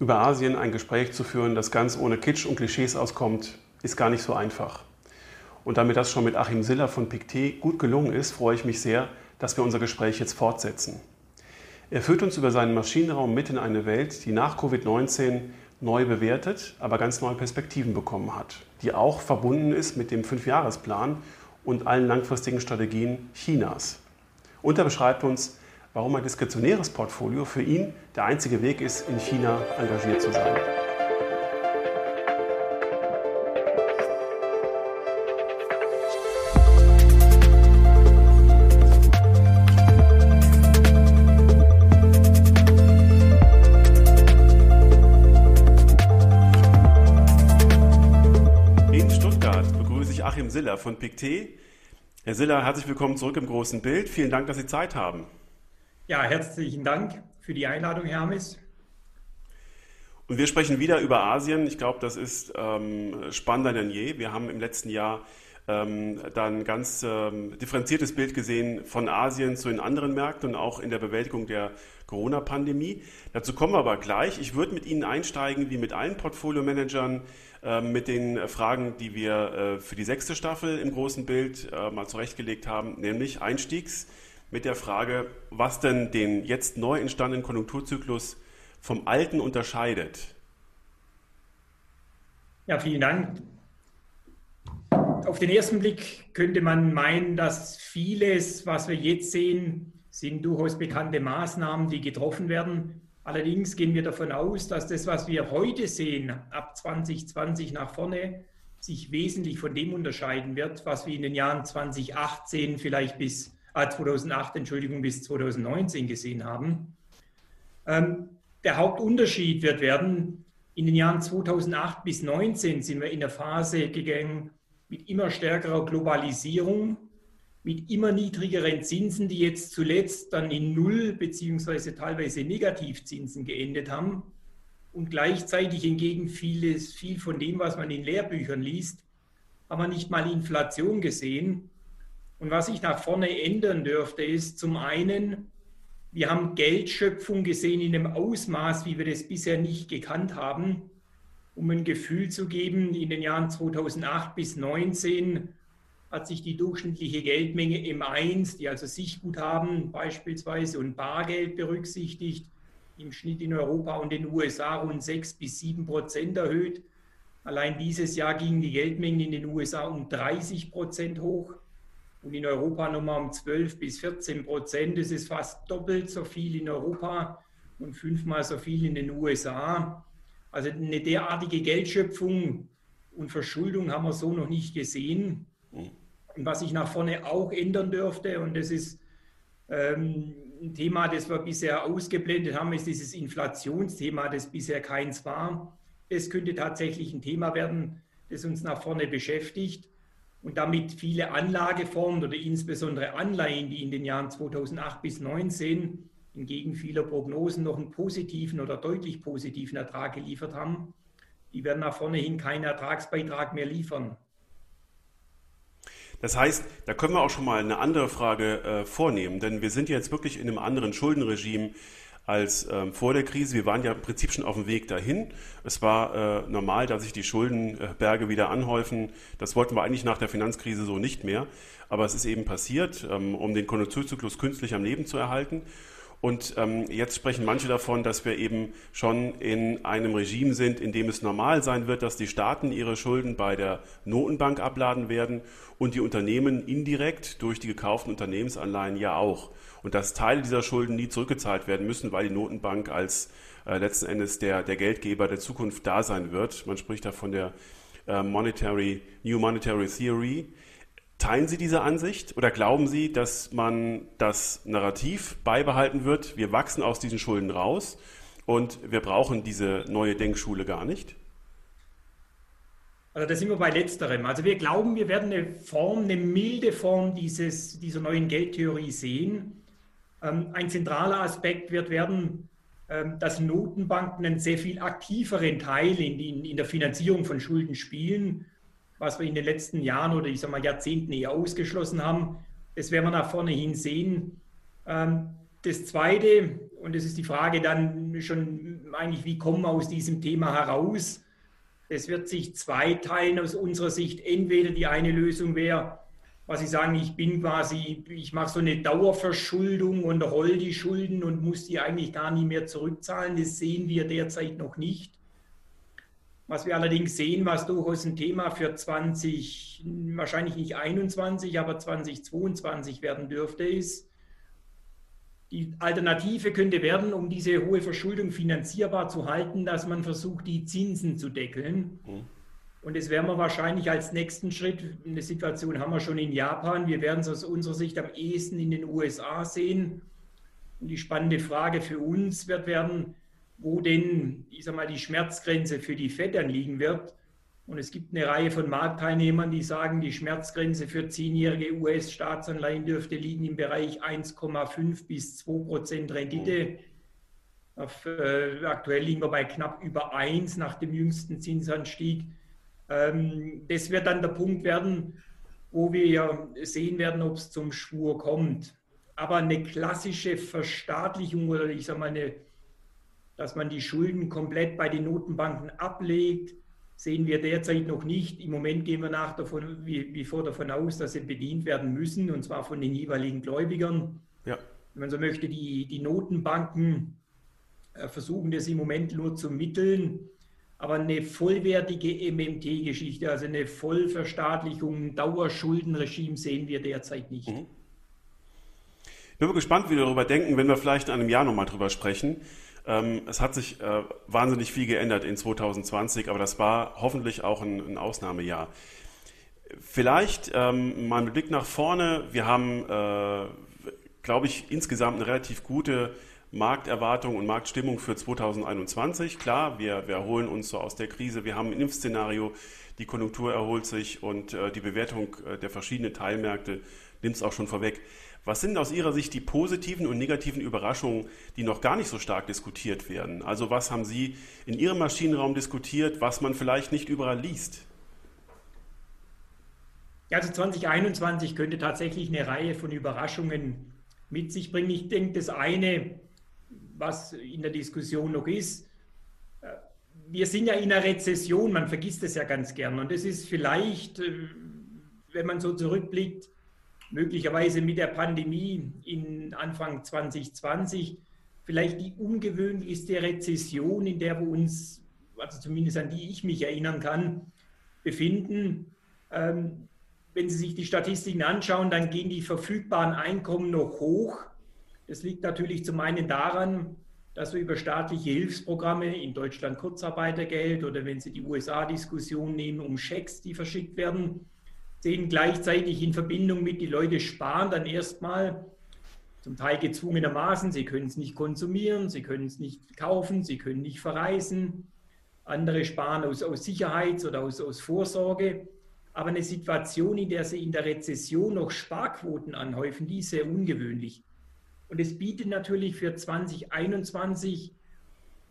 Über Asien ein Gespräch zu führen, das ganz ohne Kitsch und Klischees auskommt, ist gar nicht so einfach. Und damit das schon mit Achim Siller von Pictet gut gelungen ist, freue ich mich sehr, dass wir unser Gespräch jetzt fortsetzen. Er führt uns über seinen Maschinenraum mit in eine Welt, die nach Covid-19 neu bewertet, aber ganz neue Perspektiven bekommen hat, die auch verbunden ist mit dem Fünfjahresplan und allen langfristigen Strategien Chinas. Und er beschreibt uns, warum ein diskretionäres Portfolio für ihn der einzige Weg ist, in China engagiert zu sein. In Stuttgart begrüße ich Achim Siller von Pictet. Herr Siller, herzlich willkommen zurück im großen Bild. Vielen Dank, dass Sie Zeit haben. Ja, herzlichen Dank für die Einladung, Hermes. Und wir sprechen wieder über Asien. Ich glaube, das ist ähm, spannender denn je. Wir haben im letzten Jahr ähm, dann ein ganz ähm, differenziertes Bild gesehen von Asien zu den anderen Märkten und auch in der Bewältigung der Corona-Pandemie. Dazu kommen wir aber gleich. Ich würde mit Ihnen einsteigen, wie mit allen Portfolio-Managern, äh, mit den Fragen, die wir äh, für die sechste Staffel im großen Bild äh, mal zurechtgelegt haben, nämlich Einstiegs mit der Frage, was denn den jetzt neu entstandenen Konjunkturzyklus vom alten unterscheidet. Ja, vielen Dank. Auf den ersten Blick könnte man meinen, dass vieles, was wir jetzt sehen, sind durchaus bekannte Maßnahmen, die getroffen werden. Allerdings gehen wir davon aus, dass das, was wir heute sehen, ab 2020 nach vorne, sich wesentlich von dem unterscheiden wird, was wir in den Jahren 2018 vielleicht bis 2008, Entschuldigung, bis 2019 gesehen haben. Ähm, der Hauptunterschied wird werden, in den Jahren 2008 bis 2019 sind wir in der Phase gegangen mit immer stärkerer Globalisierung, mit immer niedrigeren Zinsen, die jetzt zuletzt dann in Null beziehungsweise teilweise Negativzinsen geendet haben. Und gleichzeitig hingegen vieles, viel von dem, was man in Lehrbüchern liest, haben wir nicht mal Inflation gesehen, und was sich nach vorne ändern dürfte, ist zum einen, wir haben Geldschöpfung gesehen in einem Ausmaß, wie wir das bisher nicht gekannt haben. Um ein Gefühl zu geben, in den Jahren 2008 bis 2019 hat sich die durchschnittliche Geldmenge M1, die also Sichtguthaben beispielsweise und Bargeld berücksichtigt, im Schnitt in Europa und den USA rund 6 bis 7 Prozent erhöht. Allein dieses Jahr gingen die Geldmengen in den USA um 30 Prozent hoch und in Europa nochmal um 12 bis 14 Prozent. Das ist fast doppelt so viel in Europa und fünfmal so viel in den USA. Also eine derartige Geldschöpfung und Verschuldung haben wir so noch nicht gesehen. Und was sich nach vorne auch ändern dürfte, und das ist ähm, ein Thema, das wir bisher ausgeblendet haben, ist dieses Inflationsthema, das bisher keins war. Es könnte tatsächlich ein Thema werden, das uns nach vorne beschäftigt und damit viele Anlageformen oder insbesondere Anleihen, die in den Jahren 2008 bis 2019 entgegen vieler Prognosen noch einen positiven oder deutlich positiven Ertrag geliefert haben, die werden nach vorne hin keinen Ertragsbeitrag mehr liefern. Das heißt, da können wir auch schon mal eine andere Frage äh, vornehmen, denn wir sind jetzt wirklich in einem anderen Schuldenregime als ähm, vor der Krise. Wir waren ja im Prinzip schon auf dem Weg dahin. Es war äh, normal, dass sich die Schuldenberge wieder anhäufen. Das wollten wir eigentlich nach der Finanzkrise so nicht mehr. Aber es ist eben passiert, ähm, um den Konjunkturzyklus künstlich am Leben zu erhalten. Und ähm, jetzt sprechen manche davon, dass wir eben schon in einem Regime sind, in dem es normal sein wird, dass die Staaten ihre Schulden bei der Notenbank abladen werden und die Unternehmen indirekt durch die gekauften Unternehmensanleihen ja auch und dass Teile dieser Schulden nie zurückgezahlt werden müssen, weil die Notenbank als äh, letzten Endes der, der Geldgeber der Zukunft da sein wird. Man spricht da von der äh, Monetary, New Monetary Theory. Teilen Sie diese Ansicht oder glauben Sie, dass man das Narrativ beibehalten wird, wir wachsen aus diesen Schulden raus und wir brauchen diese neue Denkschule gar nicht? Also da sind wir bei letzterem. Also wir glauben, wir werden eine Form, eine milde Form dieses, dieser neuen Geldtheorie sehen. Ähm, ein zentraler Aspekt wird werden, ähm, dass Notenbanken einen sehr viel aktiveren Teil in, in der Finanzierung von Schulden spielen, was wir in den letzten Jahren oder ich sage mal Jahrzehnten eher ausgeschlossen haben. Das werden wir nach vorne hin sehen. Ähm, das Zweite, und das ist die Frage dann schon eigentlich, wie kommen wir aus diesem Thema heraus? Es wird sich zweiteilen aus unserer Sicht. Entweder die eine Lösung wäre, was Sie sagen, ich bin quasi, ich mache so eine Dauerverschuldung und roll die Schulden und muss die eigentlich gar nicht mehr zurückzahlen. Das sehen wir derzeit noch nicht. Was wir allerdings sehen, was durchaus ein Thema für 20, wahrscheinlich nicht 21, aber 2022 werden dürfte, ist, die Alternative könnte werden, um diese hohe Verschuldung finanzierbar zu halten, dass man versucht, die Zinsen zu deckeln. Mhm. Und das werden wir wahrscheinlich als nächsten Schritt, eine Situation haben wir schon in Japan, wir werden es aus unserer Sicht am ehesten in den USA sehen. Und die spannende Frage für uns wird werden, wo denn, ich sag mal, die Schmerzgrenze für die FED dann liegen wird. Und es gibt eine Reihe von Marktteilnehmern, die sagen, die Schmerzgrenze für zehnjährige US-Staatsanleihen dürfte liegen im Bereich 1,5 bis 2 Prozent Rendite. Auf, äh, aktuell liegen wir bei knapp über 1 nach dem jüngsten Zinsanstieg. Ähm, das wird dann der Punkt werden, wo wir sehen werden, ob es zum Schwur kommt. Aber eine klassische Verstaatlichung oder ich sage mal, eine, dass man die Schulden komplett bei den Notenbanken ablegt, sehen wir derzeit noch nicht. Im Moment gehen wir nach davon, wie, wie vor davon aus, dass sie bedient werden müssen, und zwar von den jeweiligen Gläubigern. Ja. Wenn man so möchte, die, die Notenbanken äh, versuchen das im Moment nur zu mitteln. Aber eine vollwertige MMT-Geschichte, also eine Vollverstaatlichung, Dauerschuldenregime sehen wir derzeit nicht. Mhm. Ich bin gespannt, wie wir darüber denken, wenn wir vielleicht in einem Jahr nochmal drüber sprechen. Ähm, es hat sich äh, wahnsinnig viel geändert in 2020, aber das war hoffentlich auch ein, ein Ausnahmejahr. Vielleicht ähm, mal mit Blick nach vorne. Wir haben, äh, glaube ich, insgesamt eine relativ gute Markterwartung und Marktstimmung für 2021. Klar, wir, wir erholen uns so aus der Krise. Wir haben ein Impfszenario, die Konjunktur erholt sich und äh, die Bewertung äh, der verschiedenen Teilmärkte nimmt es auch schon vorweg. Was sind aus Ihrer Sicht die positiven und negativen Überraschungen, die noch gar nicht so stark diskutiert werden? Also was haben Sie in Ihrem Maschinenraum diskutiert, was man vielleicht nicht überall liest? Also 2021 könnte tatsächlich eine Reihe von Überraschungen mit sich bringen. Ich denke, das eine, was in der Diskussion noch ist, äh, wir sind ja in einer Rezession, man vergisst es ja ganz gern. Und das ist vielleicht, äh, wenn man so zurückblickt, möglicherweise mit der Pandemie in Anfang 2020 vielleicht die ungewöhnlichste Rezession, in der wir uns, also zumindest an die ich mich erinnern kann, befinden. Ähm, wenn Sie sich die Statistiken anschauen, dann gehen die verfügbaren Einkommen noch hoch. Das liegt natürlich zum einen daran, dass wir über staatliche Hilfsprogramme in Deutschland Kurzarbeitergeld oder wenn Sie die USA-Diskussion nehmen, um Schecks, die verschickt werden, sehen gleichzeitig in Verbindung mit, die Leute sparen dann erstmal, zum Teil gezwungenermaßen, sie können es nicht konsumieren, sie können es nicht kaufen, sie können nicht verreisen. Andere sparen aus, aus Sicherheits- oder aus, aus Vorsorge. Aber eine Situation, in der sie in der Rezession noch Sparquoten anhäufen, die ist sehr ungewöhnlich. Und es bietet natürlich für 2021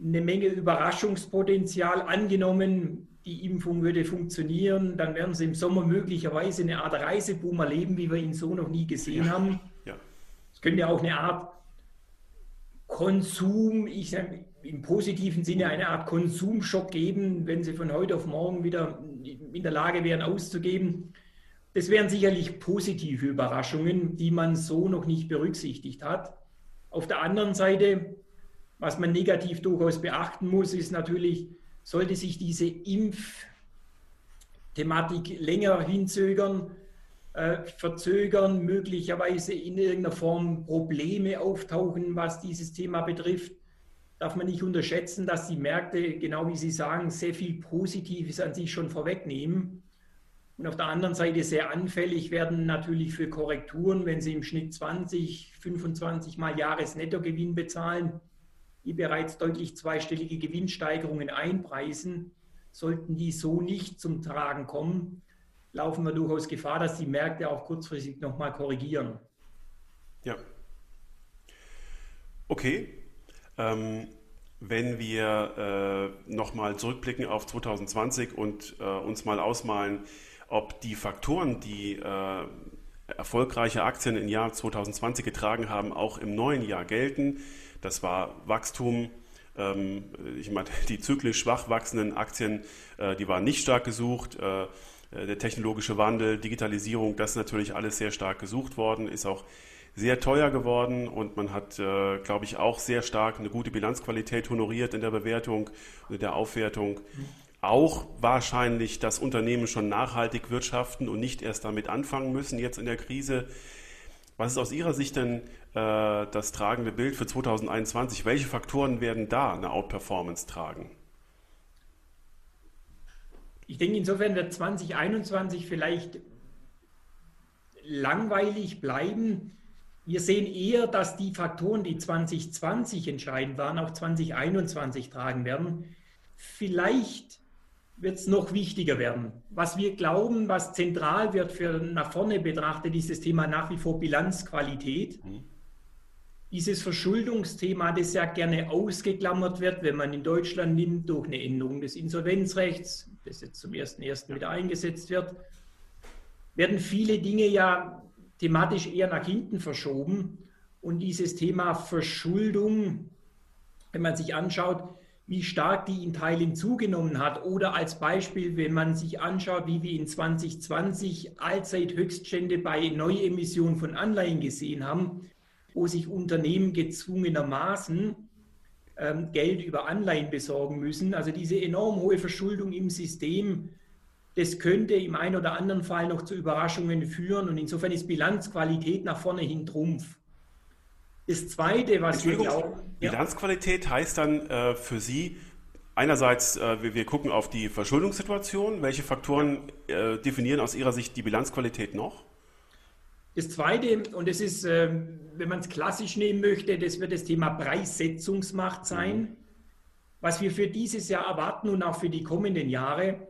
eine Menge Überraschungspotenzial angenommen, die Impfung würde funktionieren, dann werden sie im Sommer möglicherweise eine Art Reiseboom erleben, wie wir ihn so noch nie gesehen ja. haben. Ja. Es könnte auch eine Art Konsum, ich sage im positiven Sinne eine Art Konsumschock geben, wenn sie von heute auf morgen wieder in der Lage wären auszugeben. Das wären sicherlich positive Überraschungen, die man so noch nicht berücksichtigt hat. Auf der anderen Seite, was man negativ durchaus beachten muss, ist natürlich, sollte sich diese Impfthematik länger hinzögern, äh, verzögern, möglicherweise in irgendeiner Form Probleme auftauchen, was dieses Thema betrifft, darf man nicht unterschätzen, dass die Märkte, genau wie Sie sagen, sehr viel Positives an sich schon vorwegnehmen. Und auf der anderen Seite sehr anfällig werden natürlich für Korrekturen, wenn Sie im Schnitt 20, 25 Mal Jahresnettogewinn bezahlen die bereits deutlich zweistellige Gewinnsteigerungen einpreisen, sollten die so nicht zum Tragen kommen, laufen wir durchaus Gefahr, dass die Märkte auch kurzfristig nochmal korrigieren. Ja. Okay. Ähm, wenn wir äh, nochmal zurückblicken auf 2020 und äh, uns mal ausmalen, ob die Faktoren, die äh, erfolgreiche Aktien im Jahr 2020 getragen haben, auch im neuen Jahr gelten. Das war Wachstum. Ähm, ich meine, die zyklisch schwach wachsenden Aktien, äh, die waren nicht stark gesucht. Äh, der technologische Wandel, Digitalisierung, das ist natürlich alles sehr stark gesucht worden, ist auch sehr teuer geworden und man hat, äh, glaube ich, auch sehr stark eine gute Bilanzqualität honoriert in der Bewertung und in der Aufwertung. Auch wahrscheinlich das Unternehmen schon nachhaltig wirtschaften und nicht erst damit anfangen müssen jetzt in der Krise. Was ist aus Ihrer Sicht denn äh, das tragende Bild für 2021? Welche Faktoren werden da eine Outperformance tragen? Ich denke, insofern wird 2021 vielleicht langweilig bleiben. Wir sehen eher, dass die Faktoren, die 2020 entscheidend waren, auch 2021 tragen werden. Vielleicht wird es noch wichtiger werden. Was wir glauben, was zentral wird für nach vorne betrachtet, ist das Thema nach wie vor Bilanzqualität. Mhm. Dieses Verschuldungsthema, das ja gerne ausgeklammert wird, wenn man in Deutschland nimmt, durch eine Änderung des Insolvenzrechts, das jetzt zum 1.1. wieder eingesetzt wird, werden viele Dinge ja thematisch eher nach hinten verschoben. Und dieses Thema Verschuldung, wenn man sich anschaut, wie stark die in Teilen zugenommen hat. Oder als Beispiel, wenn man sich anschaut, wie wir in 2020 Allzeithöchststände bei Neuemissionen von Anleihen gesehen haben, wo sich Unternehmen gezwungenermaßen ähm, Geld über Anleihen besorgen müssen. Also diese enorm hohe Verschuldung im System, das könnte im einen oder anderen Fall noch zu Überraschungen führen. Und insofern ist Bilanzqualität nach vorne hin Trumpf. Das Zweite, was wir glauben. Bilanzqualität ja. heißt dann äh, für Sie, einerseits, äh, wir, wir, gucken auf die Verschuldungssituation. Welche Faktoren äh, definieren aus Ihrer Sicht die Bilanzqualität noch? Das Zweite, und das ist, ähm, wenn man es klassisch nehmen möchte, das wird das Thema Preissetzungsmacht sein. Mhm. Was wir für dieses Jahr erwarten und auch für die kommenden Jahre,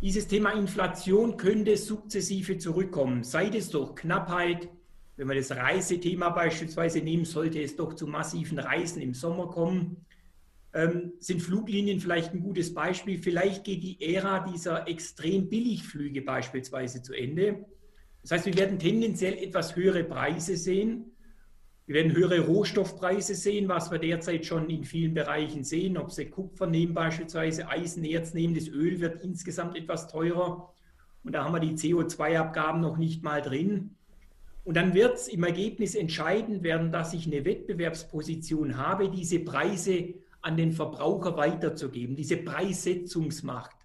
dieses Thema Inflation könnte sukzessive zurückkommen, sei es durch Knappheit, wenn man das Reisethema beispielsweise nehmen, sollte es doch zu massiven Reisen im Sommer kommen. Ähm, sind Fluglinien vielleicht ein gutes Beispiel? Vielleicht geht die Ära dieser extrem Billigflüge beispielsweise zu Ende. Das heißt, wir werden tendenziell etwas höhere Preise sehen. Wir werden höhere Rohstoffpreise sehen, was wir derzeit schon in vielen Bereichen sehen. Ob Sie Kupfer nehmen beispielsweise, Eisenerz nehmen, das Öl wird insgesamt etwas teurer. Und da haben wir die CO2-Abgaben noch nicht mal drin. Und dann wird es im Ergebnis entscheidend werden, dass ich eine Wettbewerbsposition habe, diese Preise an den Verbraucher weiterzugeben, diese Preissetzungsmacht.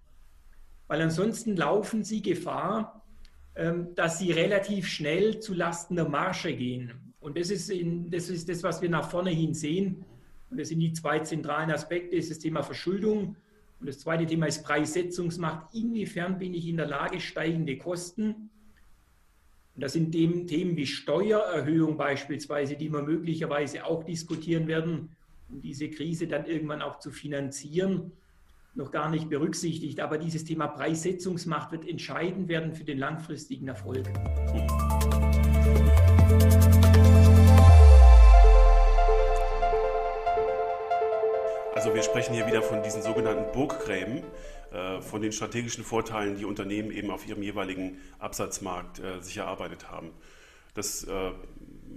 Weil ansonsten laufen sie Gefahr, ähm, dass sie relativ schnell zu Lasten der Marge gehen. Und das ist, in, das ist das, was wir nach vorne hin sehen. Und das sind die zwei zentralen Aspekte, das ist das Thema Verschuldung und das zweite Thema ist Preissetzungsmacht. Inwiefern bin ich in der Lage, steigende Kosten und das sind Themen wie Steuererhöhung beispielsweise, die wir möglicherweise auch diskutieren werden, um diese Krise dann irgendwann auch zu finanzieren, noch gar nicht berücksichtigt. Aber dieses Thema Preissetzungsmacht wird entscheidend werden für den langfristigen Erfolg. Also wir sprechen hier wieder von diesen sogenannten Burggräben. Äh, von den strategischen Vorteilen, die Unternehmen eben auf ihrem jeweiligen Absatzmarkt äh, sich erarbeitet haben. Das äh,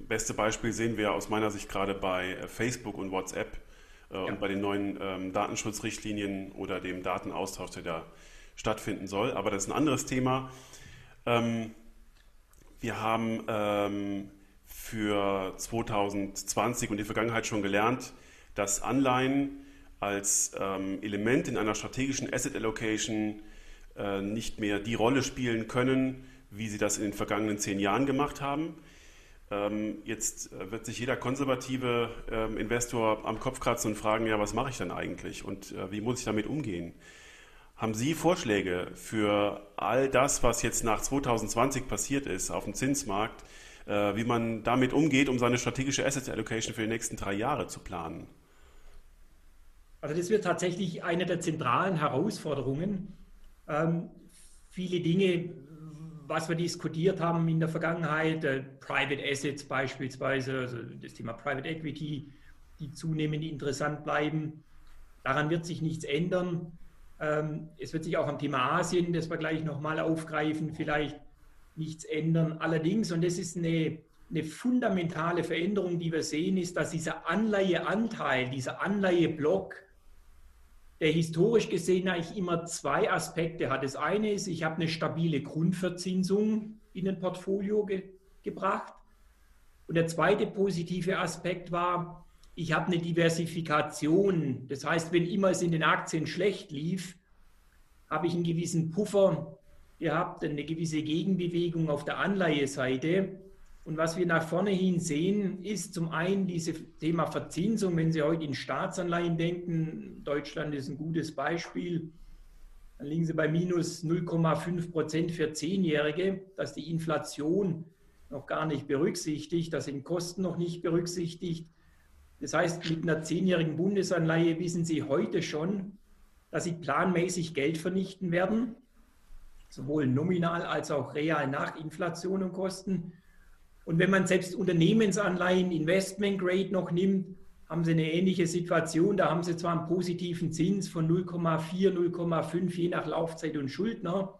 beste Beispiel sehen wir aus meiner Sicht gerade bei Facebook und WhatsApp ja. und bei den neuen ähm, Datenschutzrichtlinien oder dem Datenaustausch, der da stattfinden soll. Aber das ist ein anderes Thema. Ähm, wir haben ähm, für 2020 und die Vergangenheit schon gelernt, dass Anleihen als ähm, Element in einer strategischen Asset Allocation äh, nicht mehr die Rolle spielen können, wie sie das in den vergangenen zehn Jahren gemacht haben. Ähm, jetzt äh, wird sich jeder konservative ähm, Investor am Kopf kratzen und fragen, ja, was mache ich dann eigentlich und äh, wie muss ich damit umgehen? Haben Sie Vorschläge für all das, was jetzt nach 2020 passiert ist auf dem Zinsmarkt, äh, wie man damit umgeht, um seine strategische Asset Allocation für die nächsten drei Jahre zu planen? Also das wird tatsächlich eine der zentralen Herausforderungen. Ähm, viele Dinge, was wir diskutiert haben in der Vergangenheit, äh, Private Assets beispielsweise, also das Thema Private Equity, die zunehmend interessant bleiben. Daran wird sich nichts ändern. Ähm, es wird sich auch am Thema Asien, das wir gleich nochmal aufgreifen, vielleicht nichts ändern. Allerdings, und das ist eine, eine fundamentale Veränderung, die wir sehen, ist, dass dieser Anleiheanteil, dieser Anleiheblock, der historisch gesehen eigentlich immer zwei Aspekte hat. Das eine ist, ich habe eine stabile Grundverzinsung in ein Portfolio ge gebracht. Und der zweite positive Aspekt war, ich habe eine Diversifikation. Das heißt, wenn immer es in den Aktien schlecht lief, habe ich einen gewissen Puffer gehabt, eine gewisse Gegenbewegung auf der Anleiheseite. Und was wir nach vorne hin sehen, ist zum einen dieses Thema Verzinsung. Wenn Sie heute in Staatsanleihen denken, Deutschland ist ein gutes Beispiel, dann liegen Sie bei minus 0,5 Prozent für Zehnjährige, dass die Inflation noch gar nicht berücksichtigt, das sind Kosten noch nicht berücksichtigt. Das heißt, mit einer zehnjährigen Bundesanleihe wissen Sie heute schon, dass Sie planmäßig Geld vernichten werden, sowohl nominal als auch real nach Inflation und Kosten. Und wenn man selbst Unternehmensanleihen, Investment Grade noch nimmt, haben Sie eine ähnliche Situation. Da haben Sie zwar einen positiven Zins von 0,4, 0,5 je nach Laufzeit und Schuldner.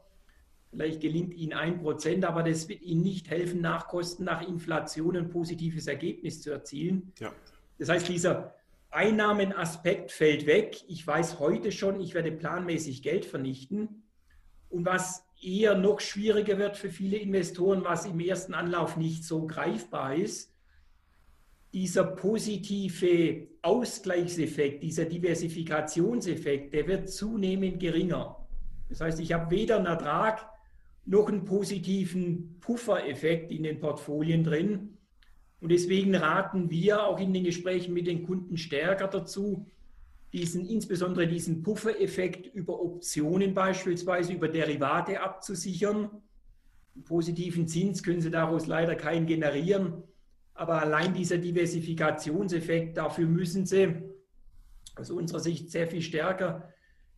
Vielleicht gelingt Ihnen ein Prozent, aber das wird Ihnen nicht helfen, nach Kosten, nach Inflation ein positives Ergebnis zu erzielen. Ja. Das heißt, dieser Einnahmenaspekt fällt weg. Ich weiß heute schon, ich werde planmäßig Geld vernichten. Und was eher noch schwieriger wird für viele Investoren, was im ersten Anlauf nicht so greifbar ist, dieser positive Ausgleichseffekt, dieser Diversifikationseffekt, der wird zunehmend geringer. Das heißt, ich habe weder einen Ertrag noch einen positiven Puffereffekt in den Portfolien drin. Und deswegen raten wir auch in den Gesprächen mit den Kunden stärker dazu, diesen, insbesondere diesen Puffereffekt über Optionen beispielsweise, über Derivate abzusichern. Positiven Zins können Sie daraus leider keinen generieren, aber allein dieser Diversifikationseffekt, dafür müssen Sie aus unserer Sicht sehr viel stärker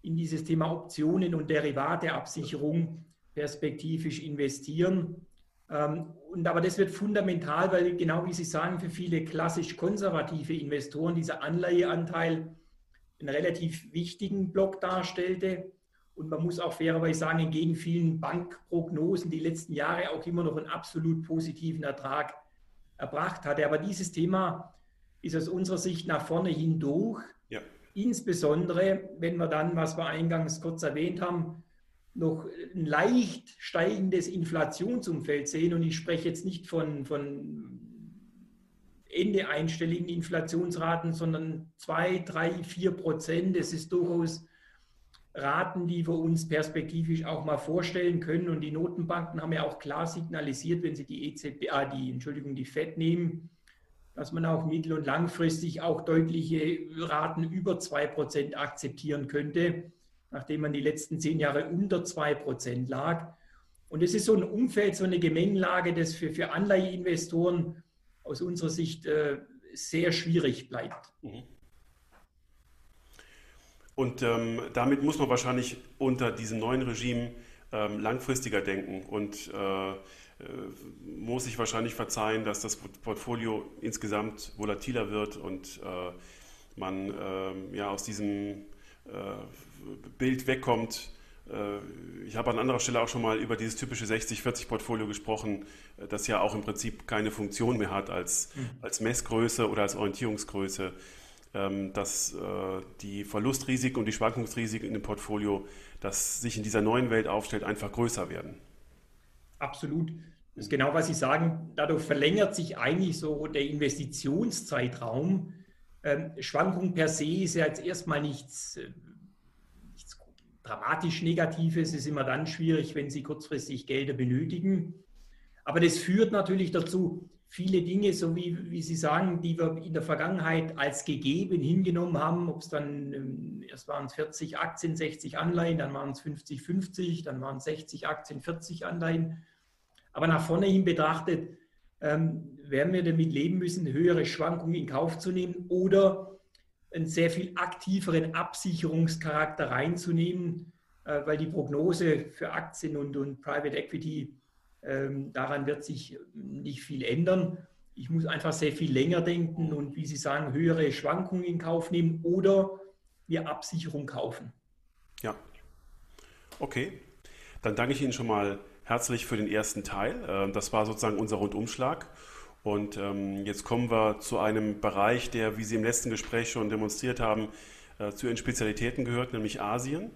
in dieses Thema Optionen und Derivateabsicherung perspektivisch investieren. Ähm, und aber das wird fundamental, weil genau wie Sie sagen, für viele klassisch konservative Investoren dieser Anleiheanteil einen relativ wichtigen Block darstellte. Und man muss auch fairerweise sagen, entgegen vielen Bankprognosen die letzten Jahre auch immer noch einen absolut positiven Ertrag erbracht hatte. Aber dieses Thema ist aus unserer Sicht nach vorne hindurch. Ja. Insbesondere, wenn wir dann, was wir eingangs kurz erwähnt haben, noch ein leicht steigendes Inflationsumfeld sehen. Und ich spreche jetzt nicht von, von Ende einstelligen Inflationsraten, sondern 2, 3, 4 Prozent. Das ist durchaus Raten, die wir uns perspektivisch auch mal vorstellen können. Und die Notenbanken haben ja auch klar signalisiert, wenn sie die EZB, ah, die, Entschuldigung, die FED nehmen, dass man auch mittel- und langfristig auch deutliche Raten über 2 Prozent akzeptieren könnte nachdem man die letzten zehn Jahre unter 2% lag. Und es ist so ein Umfeld, so eine Gemengelage, das für, für Anleiheinvestoren aus unserer Sicht äh, sehr schwierig bleibt. Mhm. Und ähm, damit muss man wahrscheinlich unter diesem neuen Regime ähm, langfristiger denken und äh, äh muss sich wahrscheinlich verzeihen, dass das Portfolio insgesamt volatiler wird und äh, man ähm, ja aus diesem äh, Bild wegkommt. Äh, ich habe an anderer Stelle auch schon mal über dieses typische 60-40-Portfolio gesprochen, äh, das ja auch im Prinzip keine Funktion mehr hat als, mhm. als Messgröße oder als Orientierungsgröße, ähm, dass die Verlustrisiken und die Schwankungsrisiken in dem Portfolio, das sich in dieser neuen Welt aufstellt, einfach größer werden. Absolut. Das ist genau, was Sie sagen. Dadurch verlängert sich eigentlich so der Investitionszeitraum ähm, Schwankung per se ist ja jetzt erstmal äh, nichts dramatisch Negatives. Es ist immer dann schwierig, wenn Sie kurzfristig Gelder benötigen. Aber das führt natürlich dazu, viele Dinge, so wie, wie Sie sagen, die wir in der Vergangenheit als gegeben hingenommen haben, ob es dann, ähm, erst waren es 40 Aktien, 60 Anleihen, dann waren es 50, 50, dann waren es 60 Aktien, 40 Anleihen. Aber nach vorne hin betrachtet, ähm, werden wir damit leben müssen, höhere Schwankungen in Kauf zu nehmen oder einen sehr viel aktiveren Absicherungscharakter reinzunehmen, äh, weil die Prognose für Aktien und, und Private Equity, ähm, daran wird sich nicht viel ändern. Ich muss einfach sehr viel länger denken und, wie Sie sagen, höhere Schwankungen in Kauf nehmen oder wir Absicherung kaufen. Ja, okay. Dann danke ich Ihnen schon mal herzlich für den ersten Teil. Äh, das war sozusagen unser Rundumschlag. Und ähm, jetzt kommen wir zu einem Bereich, der, wie Sie im letzten Gespräch schon demonstriert haben, äh, zu Ihren Spezialitäten gehört, nämlich Asien.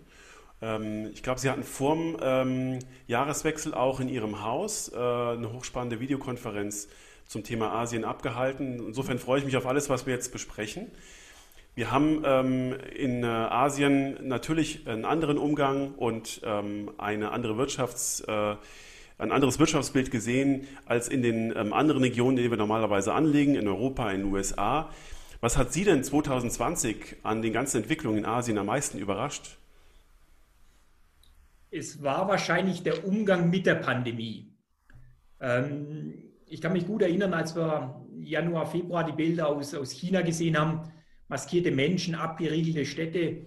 Ähm, ich glaube, Sie hatten vor dem ähm, Jahreswechsel auch in Ihrem Haus äh, eine hochspannende Videokonferenz zum Thema Asien abgehalten. Insofern freue ich mich auf alles, was wir jetzt besprechen. Wir haben ähm, in äh, Asien natürlich einen anderen Umgang und ähm, eine andere Wirtschafts, äh, ein anderes Wirtschaftsbild gesehen als in den ähm, anderen Regionen, die wir normalerweise anlegen, in Europa, in den USA. Was hat Sie denn 2020 an den ganzen Entwicklungen in Asien am meisten überrascht? Es war wahrscheinlich der Umgang mit der Pandemie. Ähm, ich kann mich gut erinnern, als wir Januar, Februar die Bilder aus, aus China gesehen haben, maskierte Menschen, abgeriegelte Städte.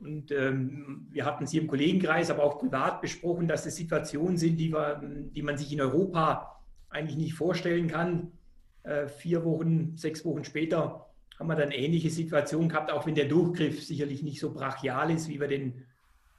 Und ähm, wir hatten sie im Kollegenkreis, aber auch privat besprochen, dass es Situationen sind, die, wir, die man sich in Europa eigentlich nicht vorstellen kann. Äh, vier Wochen, sechs Wochen später haben wir dann ähnliche Situationen gehabt, auch wenn der Durchgriff sicherlich nicht so brachial ist, wie wir den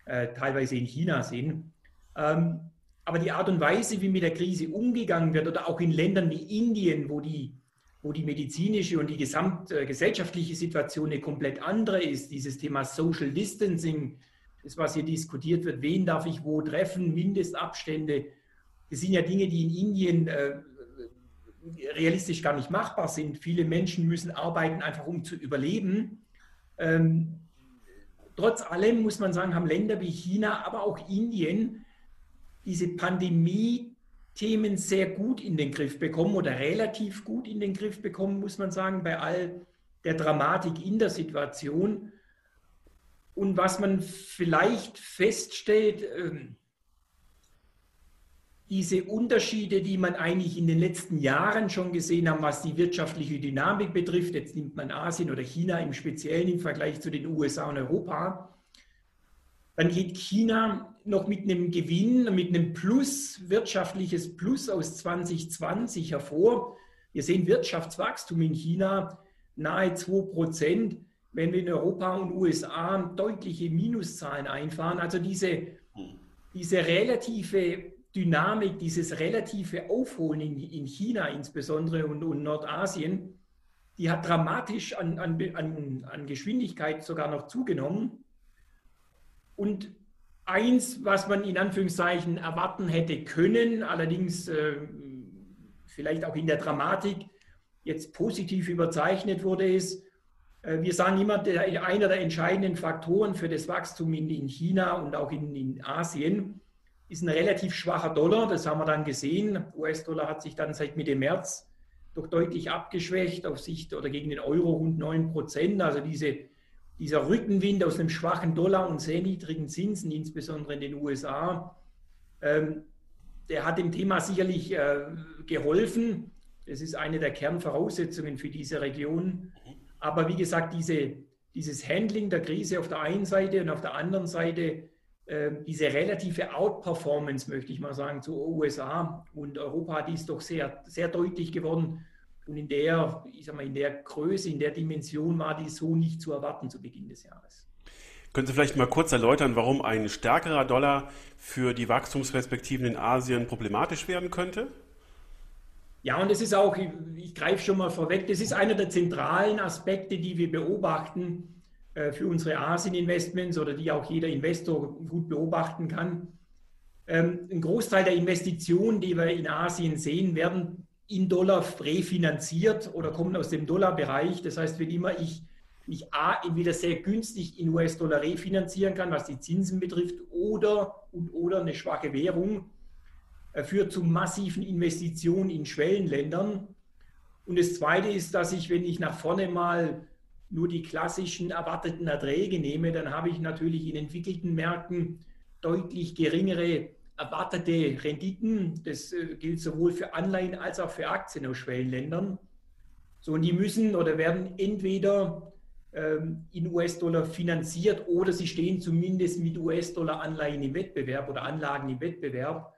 äh, teilweise in China sehen. Ähm, aber die Art und Weise, wie mit der Krise umgegangen wird, oder auch in Ländern wie Indien, wo die wo die medizinische und die gesamtgesellschaftliche Situation eine komplett andere ist. Dieses Thema Social Distancing, das, was hier diskutiert wird, wen darf ich wo treffen, Mindestabstände, das sind ja Dinge, die in Indien äh, realistisch gar nicht machbar sind. Viele Menschen müssen arbeiten, einfach um zu überleben. Ähm, trotz allem muss man sagen, haben Länder wie China, aber auch Indien diese Pandemie Themen sehr gut in den Griff bekommen oder relativ gut in den Griff bekommen, muss man sagen, bei all der Dramatik in der Situation. Und was man vielleicht feststellt, ähm, diese Unterschiede, die man eigentlich in den letzten Jahren schon gesehen haben, was die wirtschaftliche Dynamik betrifft, jetzt nimmt man Asien oder China im Speziellen im Vergleich zu den USA und Europa, dann geht China noch mit einem Gewinn, mit einem Plus, wirtschaftliches Plus aus 2020 hervor. Wir sehen Wirtschaftswachstum in China nahe 2 Prozent, wenn wir in Europa und USA deutliche Minuszahlen einfahren. Also diese, diese relative Dynamik, dieses relative Aufholen in, in China insbesondere und, und, Nordasien, die hat dramatisch an, an, an Geschwindigkeit sogar noch zugenommen. Und eins, was man in Anführungszeichen erwarten hätte können, allerdings äh, vielleicht auch in der Dramatik jetzt positiv überzeichnet wurde, ist, äh, wir sagen immer, der, einer der entscheidenden Faktoren für das Wachstum in, in China und auch in, in Asien ist ein relativ schwacher Dollar. Das haben wir dann gesehen. US-Dollar hat sich dann seit Mitte März doch deutlich abgeschwächt auf Sicht oder gegen den Euro rund 9 Prozent. Also diese dieser Rückenwind aus einem schwachen Dollar und sehr niedrigen Zinsen, insbesondere in den USA, ähm, der hat dem Thema sicherlich äh, geholfen. Das ist eine der Kernvoraussetzungen für diese Region. Aber wie gesagt, diese, dieses Handling der Krise auf der einen Seite und auf der anderen Seite äh, diese relative Outperformance, möchte ich mal sagen, zu USA und Europa, die ist doch sehr, sehr deutlich geworden. Und in der, ich sag mal, in der Größe, in der Dimension war die so nicht zu erwarten zu Beginn des Jahres. Können Sie vielleicht mal kurz erläutern, warum ein stärkerer Dollar für die Wachstumsperspektiven in Asien problematisch werden könnte? Ja, und es ist auch, ich, ich greife schon mal vorweg, das ist einer der zentralen Aspekte, die wir beobachten äh, für unsere Asien-Investments oder die auch jeder Investor gut beobachten kann. Ähm, ein Großteil der Investitionen, die wir in Asien sehen, werden in Dollar refinanziert oder kommen aus dem Dollarbereich. Das heißt, wenn immer ich mich A, entweder sehr günstig in US-Dollar refinanzieren kann, was die Zinsen betrifft, oder und oder eine schwache Währung, äh, führt zu massiven Investitionen in Schwellenländern. Und das Zweite ist, dass ich, wenn ich nach vorne mal nur die klassischen erwarteten Erträge nehme, dann habe ich natürlich in entwickelten Märkten deutlich geringere erwartete Renditen. Das äh, gilt sowohl für Anleihen als auch für Aktien aus Schwellenländern. So, und die müssen oder werden entweder ähm, in US-Dollar finanziert oder sie stehen zumindest mit US-Dollar-Anleihen im Wettbewerb oder Anlagen im Wettbewerb.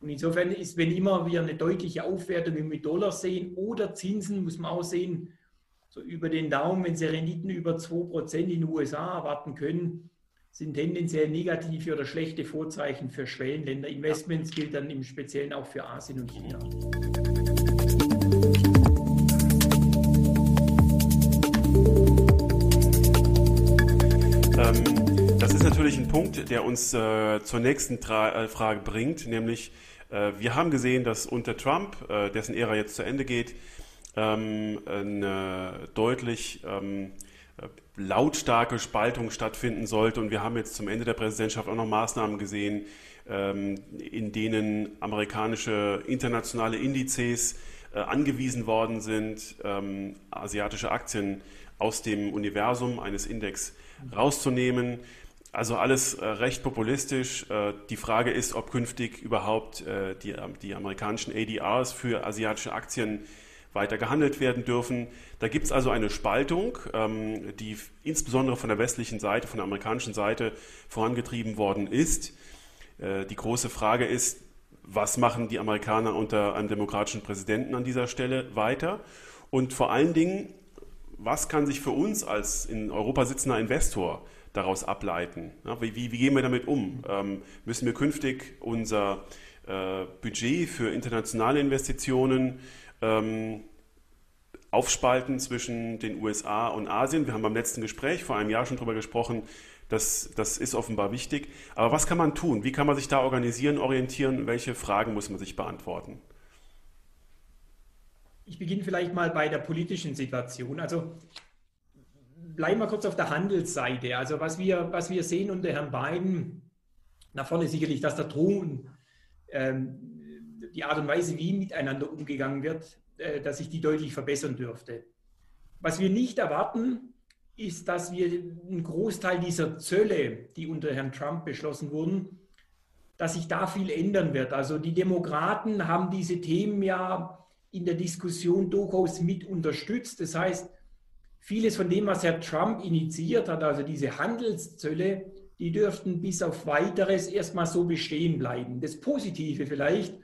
Und insofern ist, wenn immer wir eine deutliche Aufwertung mit Dollar sehen oder Zinsen, muss man auch sehen, so über den Daumen, wenn Sie Renditen über 2% in den USA erwarten können, sind tendenziell negative oder schlechte Vorzeichen für Schwellenländer. Investments gilt dann im Speziellen auch für Asien und China. Ähm, das ist natürlich ein Punkt, der uns äh, zur nächsten äh, Frage bringt, nämlich äh, wir haben gesehen, dass unter Trump, dessen Ära jetzt zu Ende geht, ähm, eine deutlich ähm, lautstarke Spaltung stattfinden sollte. Und wir haben jetzt zum Ende der Präsidentschaft auch noch Maßnahmen gesehen, ähm, in denen amerikanische internationale Indizes äh, angewiesen worden sind, ähm, asiatische Aktien aus dem Universum eines Index rauszunehmen. Also alles äh, recht populistisch. Äh, die Frage ist, ob künftig überhaupt die, die amerikanischen ADRs für asiatische Aktien weiter gehandelt werden dürfen. Da gibt es also eine Spaltung, ähm, die insbesondere von der westlichen Seite, von der amerikanischen Seite vorangetrieben worden ist. Äh, die große Frage ist, was machen die Amerikaner unter einem demokratischen Präsidenten an dieser Stelle weiter? Und vor allen Dingen, was kann sich für uns als in Europa sitzender Investor daraus ableiten? Ja, wie, wie, gehen wir damit um? Ähm, müssen wir künftig unser äh, Budget für internationale Investitionen ähm, aufspalten zwischen den USA und Asien. Wir haben beim letzten Gespräch vor einem Jahr schon darüber gesprochen, das, das ist offenbar wichtig. Aber was kann man tun? Wie kann man sich da organisieren, orientieren? Welche Fragen muss man sich beantworten? Ich beginne vielleicht mal bei der politischen Situation. Also bleiben wir kurz auf der Handelsseite. Also was wir, was wir sehen unter Herrn Biden, nach vorne sicherlich, dass der Ton ähm, die Art und Weise, wie miteinander umgegangen wird, äh, dass sich die deutlich verbessern dürfte. Was wir nicht erwarten, ist, dass wir einen Großteil dieser Zölle, die unter Herrn Trump beschlossen wurden, dass sich da viel ändern wird. Also die Demokraten haben diese Themen ja in der Diskussion durchaus mit unterstützt. Das heißt, vieles von dem, was Herr Trump initiiert hat, also diese Handelszölle, die dürften bis auf weiteres erstmal so bestehen bleiben. Das Positive vielleicht,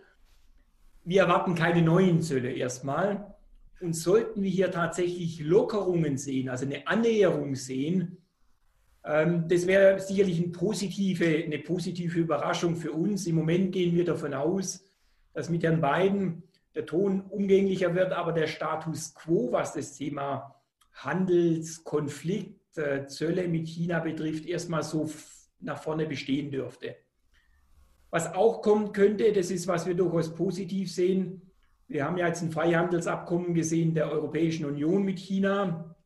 wir erwarten keine neuen Zölle erstmal. Und sollten wir hier tatsächlich Lockerungen sehen, also eine Annäherung sehen, ähm, das wäre sicherlich eine positive, eine positive Überraschung für uns. Im Moment gehen wir davon aus, dass mit Herrn Biden der Ton umgänglicher wird, aber der Status quo, was das Thema Handelskonflikt, äh, Zölle mit China betrifft, erstmal so nach vorne bestehen dürfte. Was auch kommen könnte, das ist, was wir durchaus positiv sehen. Wir haben ja jetzt ein Freihandelsabkommen gesehen der Europäischen Union mit China,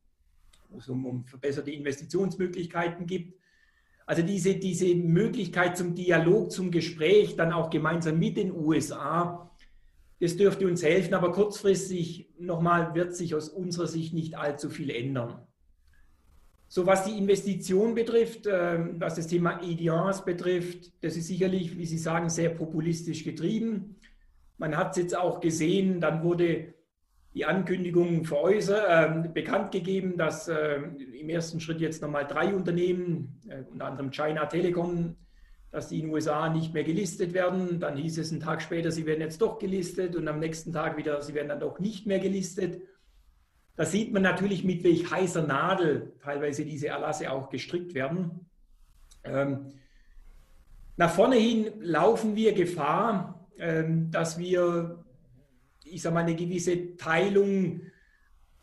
wo es um, um verbesserte Investitionsmöglichkeiten gibt. Also diese, diese Möglichkeit zum Dialog, zum Gespräch, dann auch gemeinsam mit den USA, das dürfte uns helfen. Aber kurzfristig nochmal wird sich aus unserer Sicht nicht allzu viel ändern. So was die Investition betrifft, ähm, was das Thema EDRs betrifft, das ist sicherlich, wie Sie sagen, sehr populistisch getrieben. Man hat es jetzt auch gesehen, dann wurde die Ankündigung veräußert, äh, bekannt gegeben, dass äh, im ersten Schritt jetzt nochmal drei Unternehmen, äh, unter anderem China Telecom, dass die in den USA nicht mehr gelistet werden. Dann hieß es einen Tag später, sie werden jetzt doch gelistet und am nächsten Tag wieder, sie werden dann doch nicht mehr gelistet. Da sieht man natürlich, mit welch heißer Nadel teilweise diese Erlasse auch gestrickt werden. Ähm, nach vorne hin laufen wir Gefahr, ähm, dass wir, ich sage mal, eine gewisse Teilung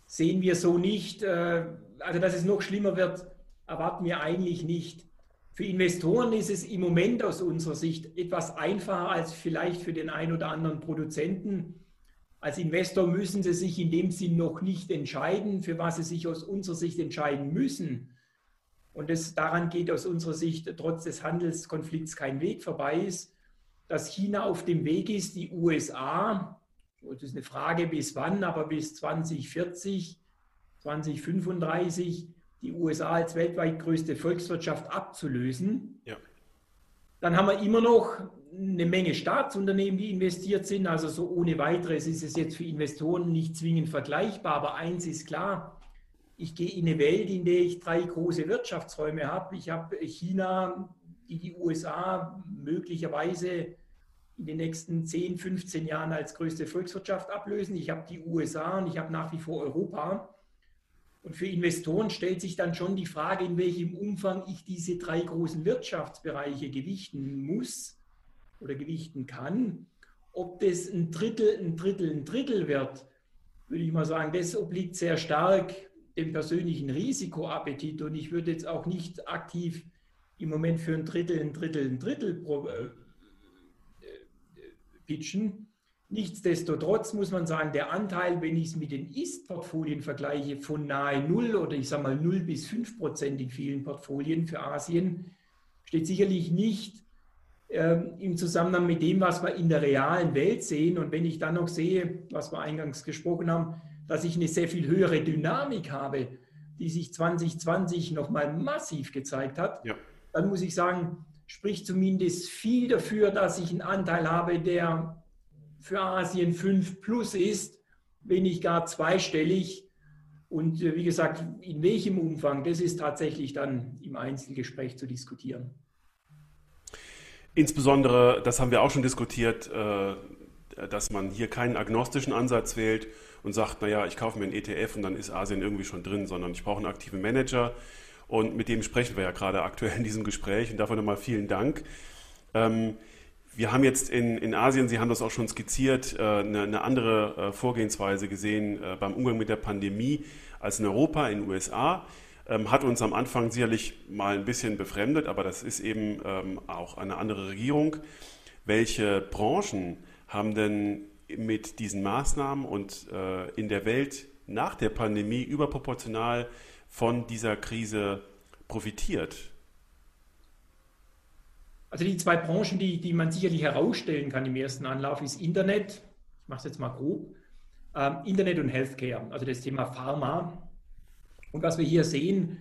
sehen wir so nicht. Äh, also, dass es noch schlimmer wird, erwarten wir eigentlich nicht. Für Investoren ist es im Moment aus unserer Sicht etwas einfacher als vielleicht für den einen oder anderen Produzenten als Investor müssen Sie sich in dem Sinn noch nicht entscheiden, für was Sie sich aus unserer Sicht entscheiden müssen. Und das, daran geht aus unserer Sicht trotz des Handelskonflikts kein Weg vorbei ist, dass China auf dem Weg ist, die USA, das ist eine Frage bis wann, aber bis 2040, 2035 die USA als weltweit größte Volkswirtschaft abzulösen. Ja. Dann haben wir immer noch eine Menge Staatsunternehmen, die investiert sind. Also so ohne weiteres ist es jetzt für Investoren nicht zwingend vergleichbar. Aber eins ist klar, ich gehe in eine Welt, in der ich drei große Wirtschaftsräume habe. Ich habe China, die die USA möglicherweise in den nächsten 10, 15 Jahren als größte Volkswirtschaft ablösen. Ich habe die USA und ich habe nach wie vor Europa. Und für Investoren stellt sich dann schon die Frage, in welchem Umfang ich diese drei großen Wirtschaftsbereiche gewichten muss oder gewichten kann. Ob das ein Drittel, ein Drittel, ein Drittel wird, würde ich mal sagen, das obliegt sehr stark dem persönlichen Risikoappetit. Und ich würde jetzt auch nicht aktiv im Moment für ein Drittel, ein Drittel, ein Drittel äh, äh, pitchen. Nichtsdestotrotz muss man sagen, der Anteil, wenn ich es mit den Ist-Portfolien vergleiche, von nahe Null oder ich sage mal 0 bis 5 Prozent in vielen Portfolien für Asien, steht sicherlich nicht ähm, im Zusammenhang mit dem, was wir in der realen Welt sehen. Und wenn ich dann noch sehe, was wir eingangs gesprochen haben, dass ich eine sehr viel höhere Dynamik habe, die sich 2020 nochmal massiv gezeigt hat, ja. dann muss ich sagen, spricht zumindest viel dafür, dass ich einen Anteil habe, der für Asien 5 plus ist, wenn nicht gar zweistellig. Und äh, wie gesagt, in welchem Umfang, das ist tatsächlich dann im Einzelgespräch zu diskutieren. Insbesondere, das haben wir auch schon diskutiert, äh, dass man hier keinen agnostischen Ansatz wählt und sagt, naja, ich kaufe mir einen ETF und dann ist Asien irgendwie schon drin, sondern ich brauche einen aktiven Manager. Und mit dem sprechen wir ja gerade aktuell in diesem Gespräch. Und dafür nochmal vielen Dank. Ähm, wir haben jetzt in, in Asien, Sie haben das auch schon skizziert, äh, eine, eine andere äh, Vorgehensweise gesehen äh, beim Umgang mit der Pandemie als in Europa, in den USA. Ähm, hat uns am Anfang sicherlich mal ein bisschen befremdet, aber das ist eben ähm, auch eine andere Regierung. Welche Branchen haben denn mit diesen Maßnahmen und in der Welt nach der Pandemie überproportional von dieser Krise profitiert? Also die zwei Branchen, die, die man sicherlich herausstellen kann im ersten Anlauf, ist Internet, ich mache es jetzt mal grob, ähm, Internet und Healthcare, also das Thema Pharma. Und was wir hier sehen,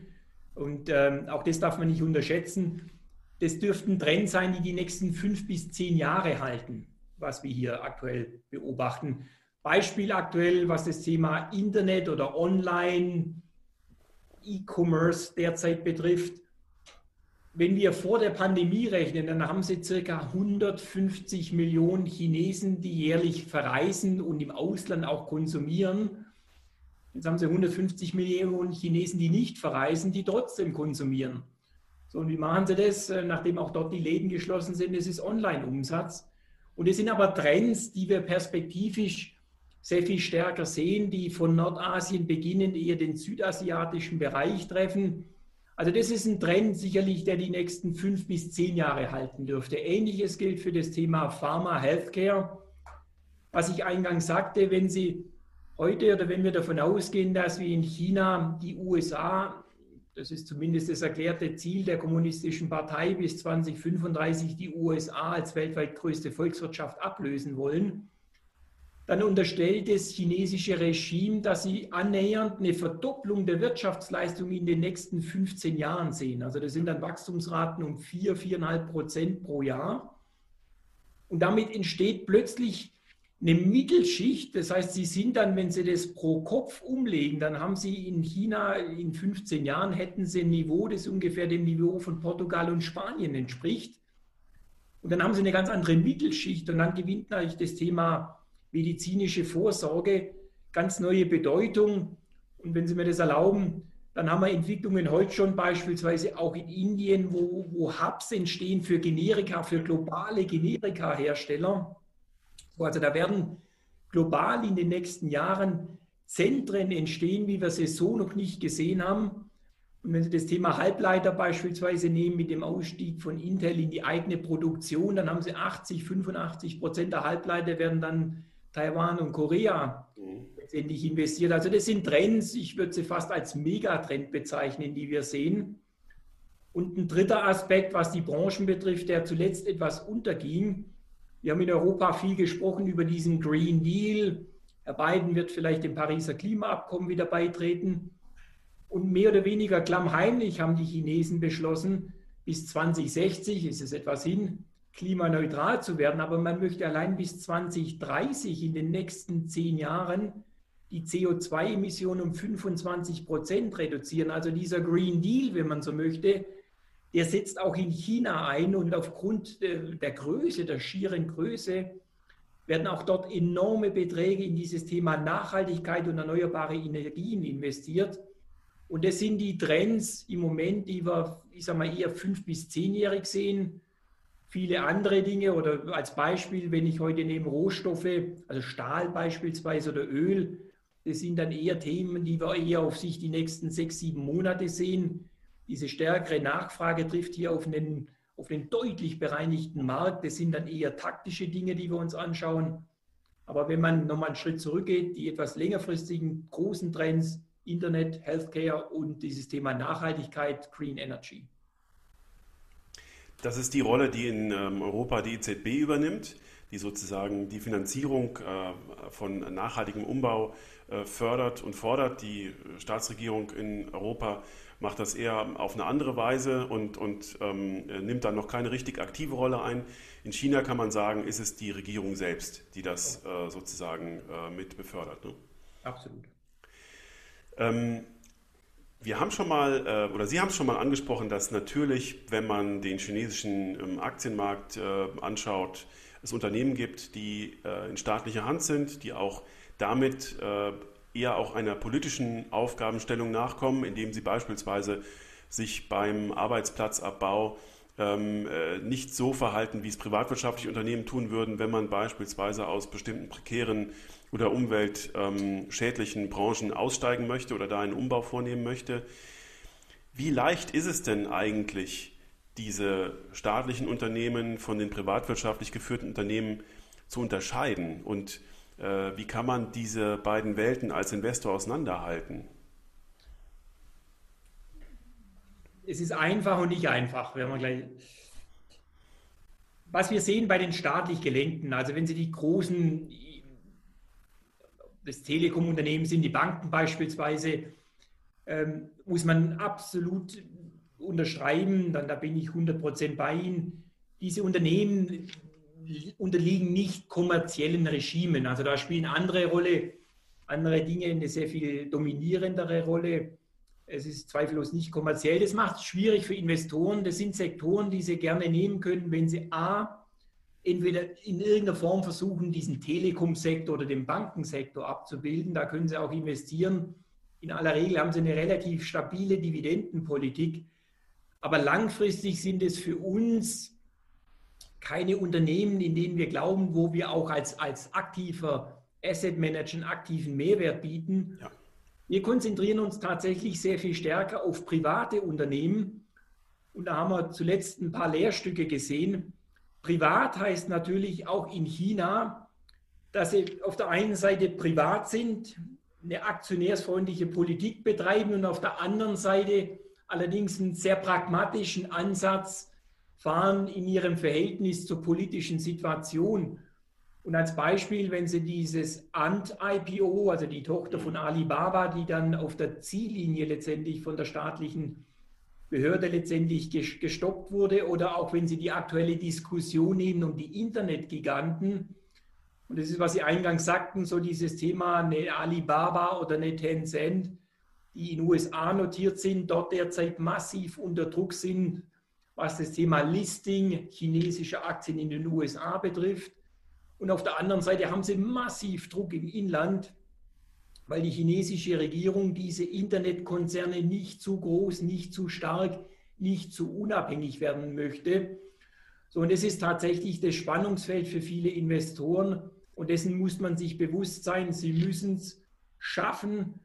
und ähm, auch das darf man nicht unterschätzen, das dürften Trends sein, die die nächsten fünf bis zehn Jahre halten, was wir hier aktuell beobachten. Beispiel aktuell, was das Thema Internet oder Online, E-Commerce derzeit betrifft wenn wir vor der Pandemie rechnen, dann haben sie circa 150 Millionen Chinesen, die jährlich verreisen und im Ausland auch konsumieren. Jetzt haben sie 150 Millionen Chinesen, die nicht verreisen, die trotzdem konsumieren. So, und wie machen sie das, äh, nachdem auch dort die Läden geschlossen sind? Das ist Online-Umsatz. Und es sind aber Trends, die wir perspektivisch sehr viel stärker sehen, die von Nordasien beginnen, eher den südasiatischen Bereich treffen also das ist ein Trend sicherlich, der die nächsten fünf bis zehn Jahre halten dürfte. Ähnliches gilt für das Thema Pharma, Healthcare. Was ich eingangs sagte, wenn Sie heute oder wenn wir davon ausgehen, dass wir in China die USA, das ist zumindest das erklärte Ziel der Kommunistischen Partei, bis 2035 die USA als weltweit größte Volkswirtschaft ablösen wollen, dann unterstellt das chinesische Regime, dass sie annähernd eine Verdopplung der Wirtschaftsleistung in den nächsten 15 Jahren sehen. Also das sind dann Wachstumsraten um 4, 4,5 Prozent pro Jahr. Und damit entsteht plötzlich eine Mittelschicht. Das heißt, sie sind dann, wenn sie das pro Kopf umlegen, dann haben sie in China in 15 Jahren hätten sie ein Niveau, das ungefähr dem Niveau von Portugal und Spanien entspricht. Und dann haben sie eine ganz andere Mittelschicht und dann gewinnt natürlich das Thema medizinische Vorsorge ganz neue Bedeutung. Und wenn Sie mir das erlauben, dann haben wir Entwicklungen heute schon beispielsweise auch in Indien, wo, wo Hubs entstehen für Generika, für globale Generika-Hersteller. Also da werden global in den nächsten Jahren Zentren entstehen, wie wir sie so noch nicht gesehen haben. Und wenn Sie das Thema Halbleiter beispielsweise nehmen mit dem Ausstieg von Intel in die eigene Produktion, dann haben Sie 80, 85 Prozent der Halbleiter werden dann Taiwan und Korea mhm. letztendlich investiert. Also das sind Trends, ich würde sie fast als Megatrend bezeichnen, die wir sehen. Und ein dritter Aspekt, was die Branchen betrifft, der zuletzt etwas unterging. Wir haben in Europa viel gesprochen über diesen Green Deal. Herr Biden wird vielleicht dem Pariser Klimaabkommen wieder beitreten. Und mehr oder weniger klammheimlich haben die Chinesen beschlossen, bis 2060 ist es etwas hin, klimaneutral zu werden, aber man möchte allein bis 2030 in den nächsten zehn Jahren die CO2-Emissionen um 25 Prozent reduzieren. Also dieser Green Deal, wenn man so möchte, der setzt auch in China ein und aufgrund der Größe, der schieren Größe, werden auch dort enorme Beträge in dieses Thema Nachhaltigkeit und erneuerbare Energien investiert. Und das sind die Trends im Moment, die wir, ich sage mal, eher fünf- bis zehnjährig sehen. Viele andere Dinge oder als Beispiel, wenn ich heute nehme Rohstoffe, also Stahl beispielsweise oder Öl, das sind dann eher Themen, die wir eher auf sich die nächsten sechs, sieben Monate sehen. Diese stärkere Nachfrage trifft hier auf einen, auf einen deutlich bereinigten Markt. Das sind dann eher taktische Dinge, die wir uns anschauen. Aber wenn man nochmal einen Schritt zurückgeht, die etwas längerfristigen großen Trends, Internet, Healthcare und dieses Thema Nachhaltigkeit, Green Energy. Das ist die Rolle, die in ähm, Europa die EZB übernimmt, die sozusagen die Finanzierung äh, von nachhaltigem Umbau äh, fördert und fordert. Die Staatsregierung in Europa macht das eher auf eine andere Weise und, und ähm, nimmt dann noch keine richtig aktive Rolle ein. In China kann man sagen, ist es die Regierung selbst, die das äh, sozusagen äh, mit befördert. Ne? Absolut. Ähm, wir haben schon mal, äh, oder Sie haben es schon mal angesprochen, dass natürlich, wenn man den chinesischen ähm, Aktienmarkt äh, anschaut, es Unternehmen gibt, die äh, in staatlicher Hand sind, die auch damit eher auch einer politischen Aufgabenstellung nachkommen, indem sie beispielsweise sich beim Arbeitsplatzabbau ähm, äh, nicht so verhalten, wie es privatwirtschaftliche Unternehmen tun würden, wenn man beispielsweise aus bestimmten prekären oder umweltschädlichen ähm, Branchen aussteigen möchte oder da einen Umbau vornehmen möchte. Wie leicht ist es denn eigentlich, diese staatlichen Unternehmen von den privatwirtschaftlich geführten Unternehmen zu unterscheiden? Und äh, wie kann man diese beiden Welten als Investor auseinanderhalten? Es ist einfach und nicht einfach, wenn man gleich. Was wir sehen bei den staatlich gelenkten, also wenn Sie die großen des Telekom-Unternehmen sind, die Banken beispielsweise, ähm, muss man absolut unterschreiben, dann da bin ich 100 Prozent bei Ihnen. Diese Unternehmen unterliegen nicht kommerziellen Regimen. Also da spielen andere Rolle, andere Dinge eine sehr viel dominierendere Rolle. Es ist zweifellos nicht kommerziell. Das macht es schwierig für Investoren. Das sind Sektoren, die sie gerne nehmen können, wenn sie A, entweder in irgendeiner Form versuchen, diesen Telekom-Sektor oder den Bankensektor abzubilden. Da können sie auch investieren. In aller Regel haben sie eine relativ stabile Dividendenpolitik. Aber langfristig sind es für uns keine Unternehmen, in denen wir glauben, wo wir auch als, als aktiver Asset Manager einen aktiven Mehrwert bieten. Ja. Wir konzentrieren uns tatsächlich sehr viel stärker auf private Unternehmen. Und da haben wir zuletzt ein paar Lehrstücke gesehen. Privat heißt natürlich auch in China, dass sie auf der einen Seite privat sind, eine aktionärsfreundliche Politik betreiben und auf der anderen Seite allerdings einen sehr pragmatischen Ansatz fahren in ihrem Verhältnis zur politischen Situation. Und als Beispiel, wenn Sie dieses Ant-IPO, also die Tochter von Alibaba, die dann auf der Ziellinie letztendlich von der staatlichen Behörde letztendlich gestoppt wurde, oder auch wenn Sie die aktuelle Diskussion nehmen um die Internetgiganten, und das ist, was Sie eingangs sagten, so dieses Thema eine Alibaba oder eine Tencent, die in den USA notiert sind, dort derzeit massiv unter Druck sind, was das Thema Listing chinesischer Aktien in den USA betrifft. Und auf der anderen Seite haben sie massiv Druck im Inland, weil die chinesische Regierung diese Internetkonzerne nicht zu groß, nicht zu stark, nicht zu unabhängig werden möchte. So, und das ist tatsächlich das Spannungsfeld für viele Investoren. Und dessen muss man sich bewusst sein. Sie müssen es schaffen,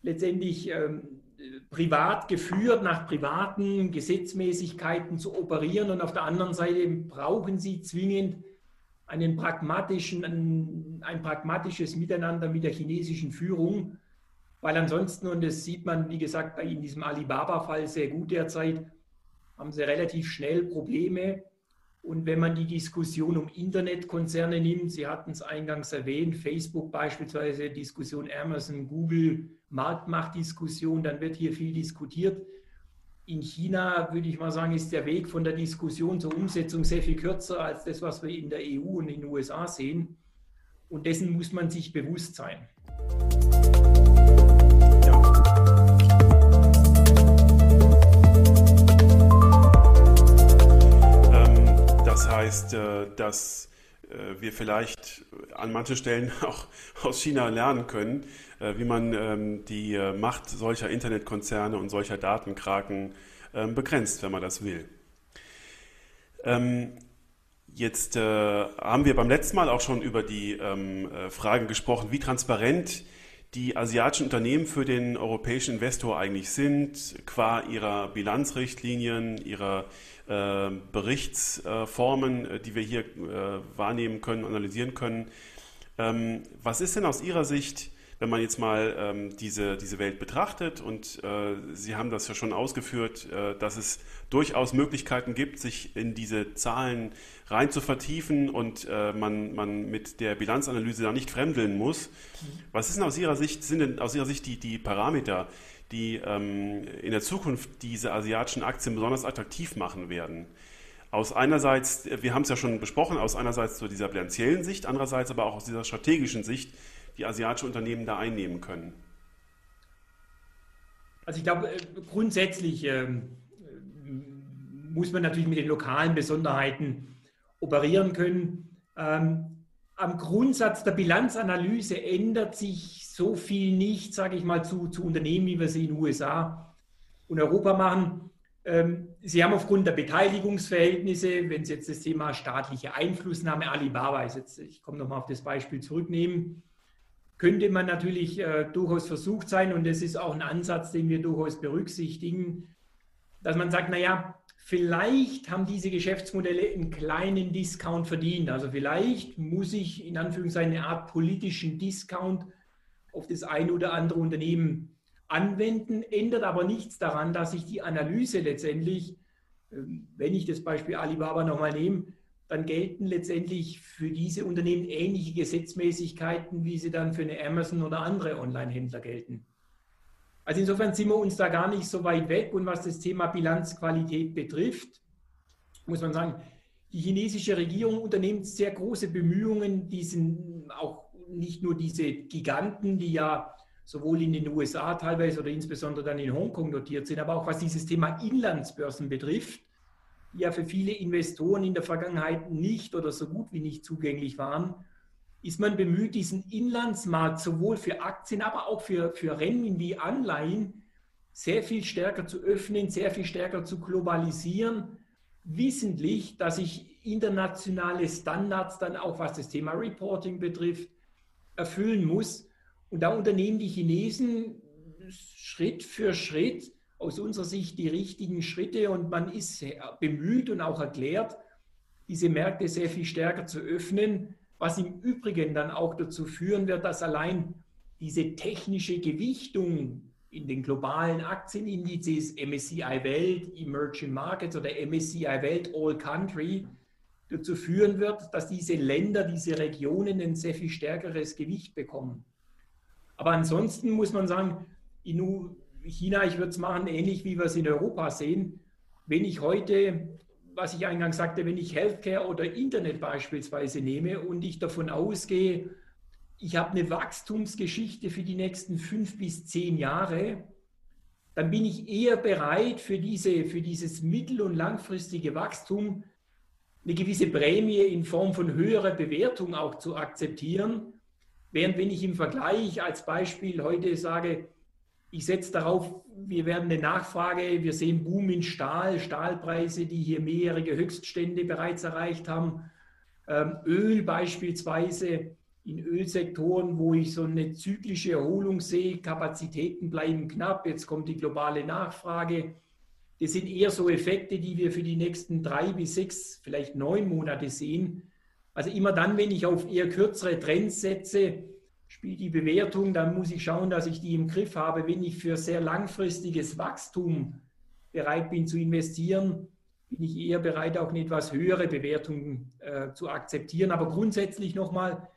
letztendlich ähm, privat geführt, nach privaten Gesetzmäßigkeiten zu operieren und auf der anderen Seite brauchen sie zwingend einen pragmatischen, ein, ein pragmatisches Miteinander mit der chinesischen Führung, weil ansonsten, und das sieht man, wie gesagt, in diesem Alibaba-Fall sehr gut derzeit, haben sie relativ schnell Probleme. Und wenn man die Diskussion um Internetkonzerne nimmt, Sie hatten es eingangs erwähnt, Facebook beispielsweise, Diskussion Amazon, Google, Marktmachtdiskussion, dann wird hier viel diskutiert. In China, würde ich mal sagen, ist der Weg von der Diskussion zur Umsetzung sehr viel kürzer als das, was wir in der EU und in den USA sehen. Und dessen muss man sich bewusst sein. Ähm, das heißt, äh, dass wir vielleicht an manchen Stellen auch aus China lernen können, äh, wie man ähm, die äh, Macht solcher Internetkonzerne und solcher Datenkraken ähm, begrenzt, wenn man das will. Ähm, jetzt haben wir beim letzten Mal auch schon über die Frage gesprochen, wie transparent die asiatischen Unternehmen für den europäischen Investor eigentlich sind, qua ihrer Bilanzrichtlinien, ihrer äh, Berichtsformen, äh, die wir hier äh, wahrnehmen können, analysieren können. Ähm, was ist denn aus Ihrer Sicht, wenn man jetzt mal ähm, diese, diese Welt betrachtet und äh, Sie haben das ja schon ausgeführt, äh, dass es durchaus Möglichkeiten gibt, sich in diese Zahlen rein zu vertiefen und äh, man, man mit der Bilanzanalyse da nicht fremdeln muss. Was ist denn aus Ihrer Sicht, sind denn aus Ihrer Sicht die, die Parameter, die ähm, in der Zukunft diese asiatischen Aktien besonders attraktiv machen werden? Aus einerseits, wir haben es ja schon besprochen, aus einerseits zu dieser bilanziellen Sicht, andererseits aber auch aus dieser strategischen Sicht, die asiatische Unternehmen da einnehmen können. Also ich glaube, äh, grundsätzlich ähm, muss man natürlich mit den lokalen Besonderheiten operieren können. Ähm, am Grundsatz der Bilanzanalyse ändert sich so viel nicht, sage ich mal, zu, zu Unternehmen, wie wir sie in den USA und Europa machen. Ähm, sie haben aufgrund der Beteiligungsverhältnisse, wenn Sie jetzt das Thema staatliche Einflussnahme Alibaba ist, jetzt, ich komme nochmal auf das Beispiel zurücknehmen, könnte man natürlich äh, durchaus versucht sein, und das ist auch ein Ansatz, den wir durchaus berücksichtigen, dass man sagt, naja, Vielleicht haben diese Geschäftsmodelle einen kleinen Discount verdient. Also vielleicht muss ich in Anführungszeichen eine Art politischen Discount auf das eine oder andere Unternehmen anwenden, ändert aber nichts daran, dass ich die Analyse letztendlich, ähm, wenn ich das Beispiel Alibaba nochmal nehme, dann gelten letztendlich für diese Unternehmen ähnliche Gesetzmäßigkeiten, wie sie dann für eine Amazon oder andere Online-Händler gelten. Also insofern sind wir uns da gar nicht so weit weg. Und was das Thema Bilanzqualität betrifft, muss man sagen, die chinesische Regierung unternimmt sehr große Bemühungen, diesen auch nicht nur diese Giganten, die ja sowohl in den USA teilweise oder insbesondere dann in Hongkong notiert sind, aber auch was dieses Thema Inlandsbörsen betrifft, die ja für viele Investoren in der Vergangenheit nicht oder so gut wie nicht zugänglich waren, ist man bemüht, diesen Inlandsmarkt sowohl für Aktien, aber auch für, für Rennen wie Anleihen sehr viel stärker zu öffnen, sehr viel stärker zu globalisieren, wissentlich, dass ich internationale Standards dann auch, was das Thema Reporting betrifft, erfüllen muss. Und da unternehmen die Chinesen Schritt für Schritt aus unserer Sicht die richtigen Schritte und man ist bemüht und auch erklärt, diese Märkte sehr viel stärker zu öffnen was im Übrigen dann auch dazu führen wird, dass allein diese technische Gewichtung in den globalen Aktienindizes MSCI Welt, Emerging Markets oder MSCI Welt All Country dazu führen wird, dass diese Länder, diese Regionen ein sehr viel stärkeres Gewicht bekommen. Aber ansonsten muss man sagen, in China, ich würde es machen, ähnlich wie wir es in Europa sehen. Wenn ich heute was ich eingangs sagte, wenn ich Healthcare oder Internet beispielsweise nehme und ich davon ausgehe, ich habe eine Wachstumsgeschichte für die nächsten fünf bis zehn Jahre, dann bin ich eher bereit, für, diese, für dieses mittel- und langfristige Wachstum eine gewisse Prämie in Form von höherer Bewertung auch zu akzeptieren. Während wenn ich im Vergleich als Beispiel heute sage, ich setze darauf, wir werden eine Nachfrage, wir sehen Boom in Stahl, Stahlpreise, die hier mehrjährige Höchststände bereits erreicht haben. Ähm, Öl beispielsweise in Ölsektoren, wo ich so eine zyklische Erholung sehe, Kapazitäten bleiben knapp, jetzt kommt die globale Nachfrage. Das sind eher so Effekte, die wir für die nächsten drei bis sechs, vielleicht neun Monate sehen. Also immer dann, wenn ich auf eher kürzere Trends setze, spielt die Bewertung, dann muss ich schauen, dass ich die im Griff habe. Wenn ich für sehr langfristiges Wachstum bereit bin zu investieren, bin ich eher bereit, auch eine etwas höhere Bewertung äh, zu akzeptieren. Aber grundsätzlich nochmal,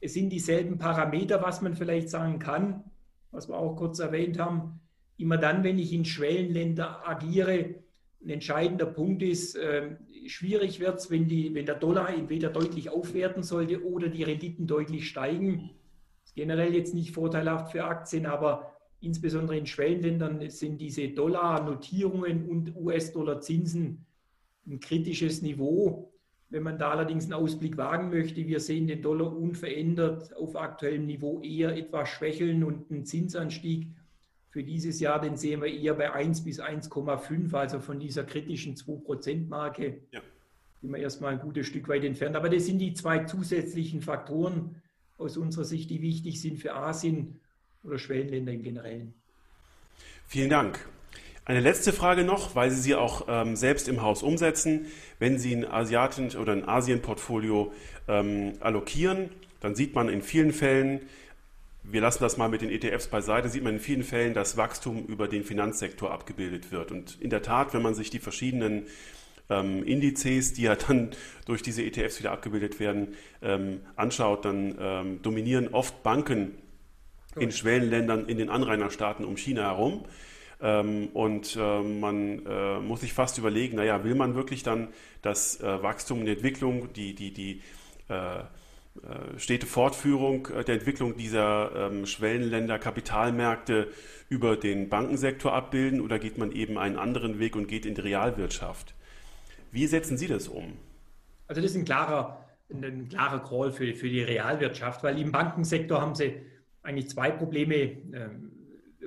es sind dieselben Parameter, was man vielleicht sagen kann, was wir auch kurz erwähnt haben. Immer dann, wenn ich in Schwellenländer agiere, ein entscheidender Punkt ist, äh, schwierig wird es, wenn, wenn der Dollar entweder deutlich aufwerten sollte oder die Renditen deutlich steigen generell jetzt nicht vorteilhaft für Aktien, aber insbesondere in Schwellenländern sind diese Dollar-Notierungen und US-Dollar-Zinsen ein kritisches Niveau. Wenn man da allerdings einen Ausblick wagen möchte, wir sehen den Dollar unverändert auf aktuellem Niveau eher etwas schwächeln und einen Zinsanstieg für dieses Jahr, den sehen wir eher bei 1 bis 1,5, also von dieser kritischen 2%-Marke. Ja. Sind wir erstmal ein gutes Stück weit entfernt. Aber das sind die zwei zusätzlichen Faktoren aus unserer Sicht, die wichtig sind für Asien oder Schwellenländer im Generellen. Vielen Dank. Eine letzte Frage noch, weil Sie sie auch ähm, selbst im Haus umsetzen. Wenn Sie ein Asiaten- oder ein Asien-Portfolio ähm, allokieren, dann sieht man in vielen Fällen, wir lassen das mal mit den ETFs beiseite, sieht man in vielen Fällen, dass Wachstum über den Finanzsektor abgebildet wird. Und in der Tat, wenn man sich die verschiedenen ähm, Indizes, die ja dann durch diese ETFs wieder abgebildet werden, ähm, anschaut, dann ähm, dominieren oft Banken in Schwellenländern in den Anrainerstaaten um China herum. Ähm, und äh, man äh, muss sich fast überlegen, naja, will man wirklich dann das äh, Wachstum und die Entwicklung, die, die, die stete Fortführung der Entwicklung dieser ähm, Schwellenländer, Kapitalmärkte über den Bankensektor abbilden oder geht man eben einen anderen Weg und geht in die Realwirtschaft? Wie setzen Sie das um? Also das ist ein klarer, ein klarer Call für, für die Realwirtschaft, weil im Bankensektor haben Sie eigentlich zwei Probleme. Ähm,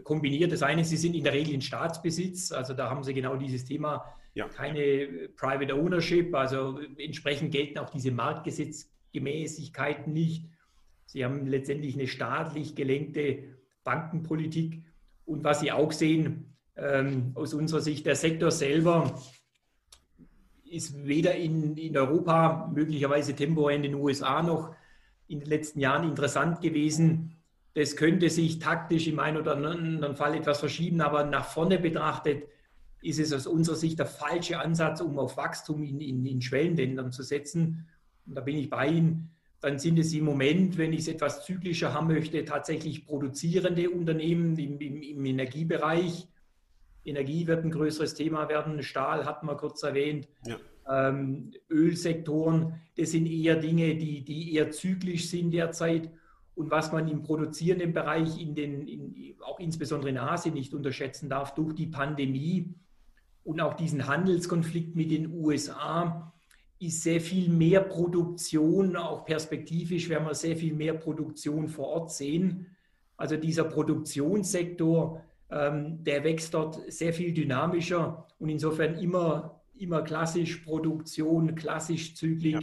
kombiniert. Das eine, sie sind in der Regel in Staatsbesitz, also da haben sie genau dieses Thema, ja. keine Private Ownership, also entsprechend gelten auch diese Marktgesetzgemäßigkeiten nicht. Sie haben letztendlich eine staatlich gelenkte Bankenpolitik. Und was Sie auch sehen, ähm, aus unserer Sicht, der Sektor selber ist weder in, in Europa, möglicherweise temporär in den USA noch in den letzten Jahren interessant gewesen das könnte sich taktisch im einen oder anderen Fall etwas verschieben, aber nach vorne betrachtet ist es aus unserer Sicht der falsche Ansatz, um auf Wachstum in, in, in Schwellenländern zu setzen. Und da bin ich bei Ihnen. Dann sind es im Moment, wenn ich es etwas zyklischer haben möchte, tatsächlich produzierende Unternehmen im, im, im Energiebereich. Energie wird ein größeres Thema werden. Stahl hatten wir kurz erwähnt. Ja. Ähm, Ölsektoren, das sind eher Dinge, die, die eher zyklisch sind derzeit und was man im produzierenden Bereich, in den, in, auch insbesondere in Asien nicht unterschätzen darf, durch die Pandemie und auch diesen Handelskonflikt mit den USA, ist sehr viel mehr Produktion, auch perspektivisch werden wir sehr viel mehr Produktion vor Ort sehen. Also dieser Produktionssektor, ähm, der wächst dort sehr viel dynamischer und insofern immer, immer klassisch Produktion, klassisch zügig ja.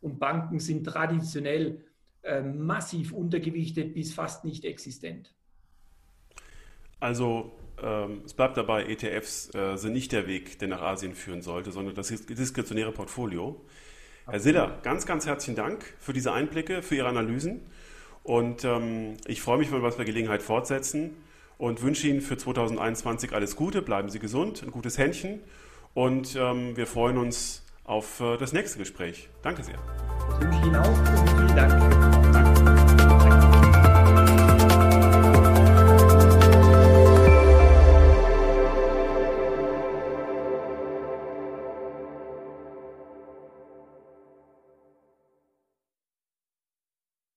und Banken sind traditionell äh, massiv untergewichtet bis fast nicht existent. Also ähm, es bleibt dabei, ETFs äh, sind nicht der Weg, der nach Asien führen sollte, sondern das diskretionäre Portfolio. Herr Siller, ganz, ganz herzlichen Dank für diese Einblicke, für Ihre Analysen. Und ähm, ich freue mich, wenn wir es bei Gelegenheit fortsetzen und wünsche Ihnen für 2021 alles Gute. Bleiben Sie gesund, ein gutes Händchen. Und ähm, wir freuen uns auf äh, das nächste Gespräch. Danke sehr. Das wünsche Ihnen auch vielen Dank.